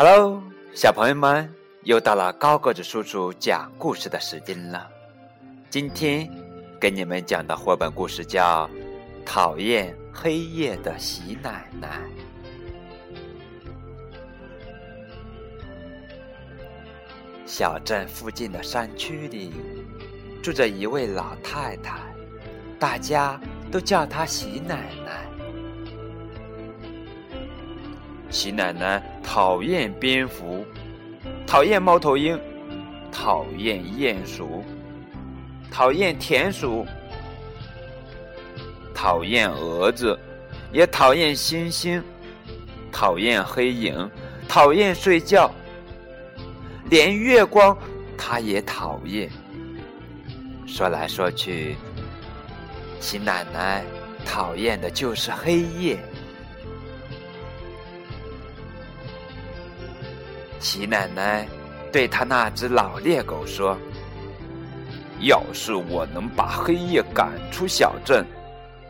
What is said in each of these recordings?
Hello，小朋友们，又到了高个子叔叔讲故事的时间了。今天给你们讲的绘本故事叫《讨厌黑夜的喜奶奶》。小镇附近的山区里，住着一位老太太，大家都叫她喜奶奶。喜奶奶讨厌蝙蝠，讨厌猫头鹰，讨厌鼹鼠，讨厌田鼠，讨厌蛾子，也讨厌星星，讨厌黑影，讨厌睡觉，连月光她也讨厌。说来说去，喜奶奶讨厌的就是黑夜。齐奶奶对他那只老猎狗说：“要是我能把黑夜赶出小镇，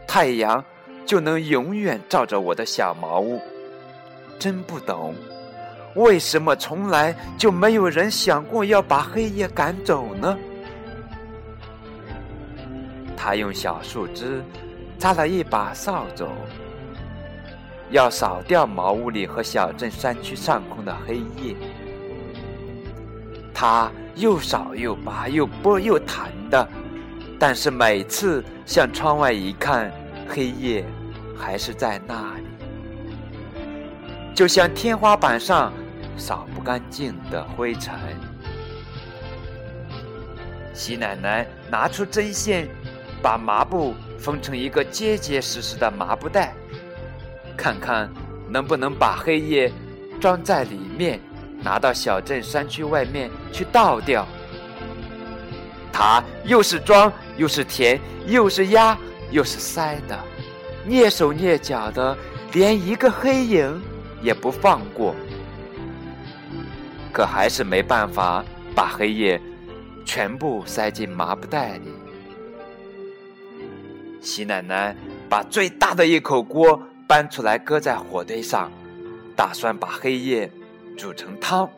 太阳就能永远照着我的小茅屋。真不懂，为什么从来就没有人想过要把黑夜赶走呢？”他用小树枝扎了一把扫帚。要扫掉茅屋里和小镇山区上空的黑夜，他又扫又拔又拨又弹的，但是每次向窗外一看，黑夜还是在那里，就像天花板上扫不干净的灰尘。喜奶奶拿出针线，把麻布缝成一个结结实实的麻布袋。看看能不能把黑夜装在里面，拿到小镇山区外面去倒掉。他又是装又是填又是压又是塞的，蹑手蹑脚的，连一个黑影也不放过。可还是没办法把黑夜全部塞进麻布袋里。喜奶奶把最大的一口锅。搬出来，搁在火堆上，打算把黑夜煮成汤。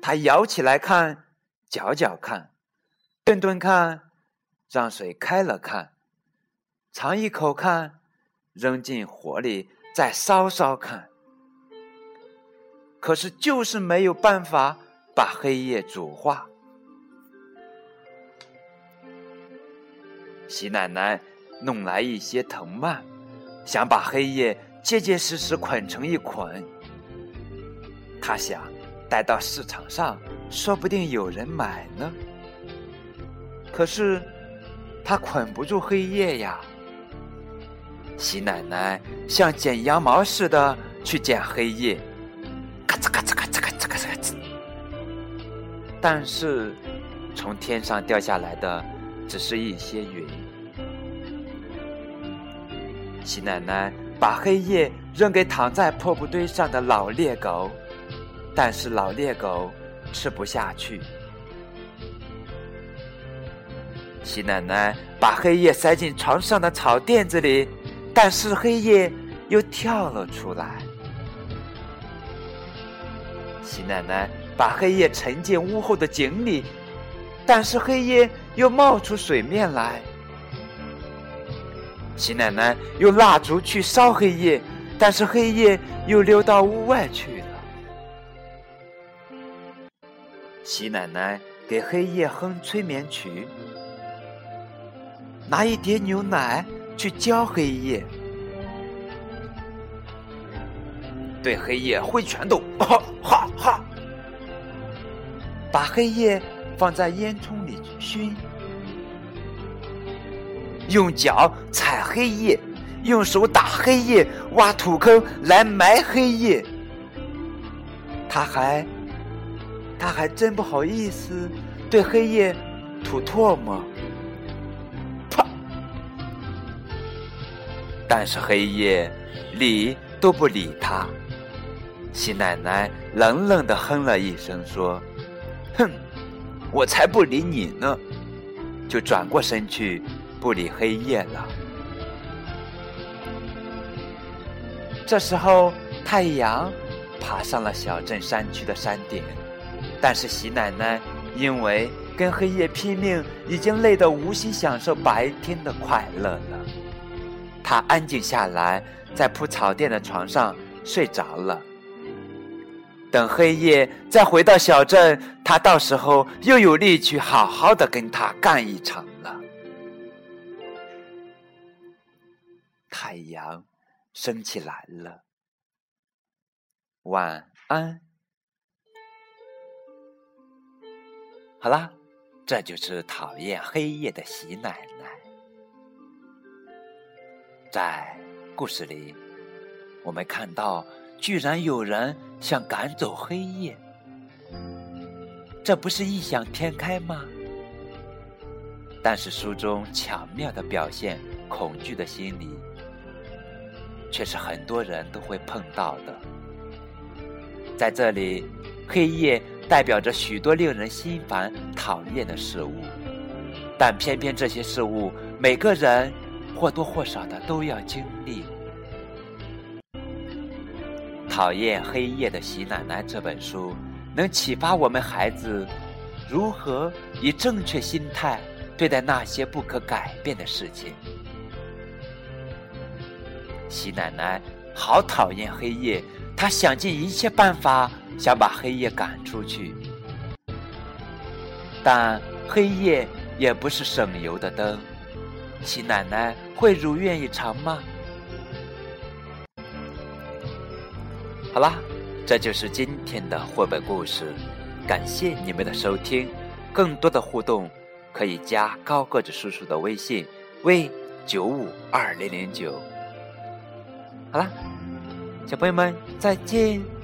他舀起来看，搅搅看，炖炖看，让水开了看，尝一口看，扔进火里再烧烧看。可是就是没有办法把黑夜煮化。喜奶奶弄来一些藤蔓。想把黑夜结结实实捆成一捆，他想带到市场上，说不定有人买呢。可是他捆不住黑夜呀。喜奶奶像剪羊毛似的去剪黑夜，咔嚓咔嚓咔嚓咔嚓咔嚓咔嚓。但是从天上掉下来的只是一些云。喜奶奶把黑夜扔给躺在破布堆上的老猎狗，但是老猎狗吃不下去。喜奶奶把黑夜塞进床上的草垫子里，但是黑夜又跳了出来。喜奶奶把黑夜沉进屋后的井里，但是黑夜又冒出水面来。喜奶奶用蜡烛去烧黑夜，但是黑夜又溜到屋外去了。喜奶奶给黑夜哼催眠曲，拿一碟牛奶去浇黑夜，对黑夜挥拳头，哈哈哈，把黑夜放在烟囱里熏。用脚踩黑夜，用手打黑夜，挖土坑来埋黑夜。他还，他还真不好意思对黑夜吐唾沫。啪！但是黑夜理都不理他。喜奶奶冷冷的哼了一声，说：“哼，我才不理你呢！”就转过身去。不理黑夜了。这时候，太阳爬上了小镇山区的山顶。但是喜奶奶因为跟黑夜拼命，已经累得无心享受白天的快乐了。她安静下来，在铺草垫的床上睡着了。等黑夜再回到小镇，他到时候又有力气好好的跟他干一场了。太阳升起来了，晚安。好啦，这就是讨厌黑夜的喜奶奶。在故事里，我们看到。居然有人想赶走黑夜，这不是异想天开吗？但是书中巧妙的表现恐惧的心理，却是很多人都会碰到的。在这里，黑夜代表着许多令人心烦、讨厌的事物，但偏偏这些事物，每个人或多或少的都要经历。讨厌黑夜的喜奶奶这本书，能启发我们孩子如何以正确心态对待那些不可改变的事情。喜奶奶好讨厌黑夜，她想尽一切办法想把黑夜赶出去，但黑夜也不是省油的灯。喜奶奶会如愿以偿吗？好啦，这就是今天的绘本故事，感谢你们的收听。更多的互动可以加高个子叔叔的微信：v 九五二零零九。好啦，小朋友们再见。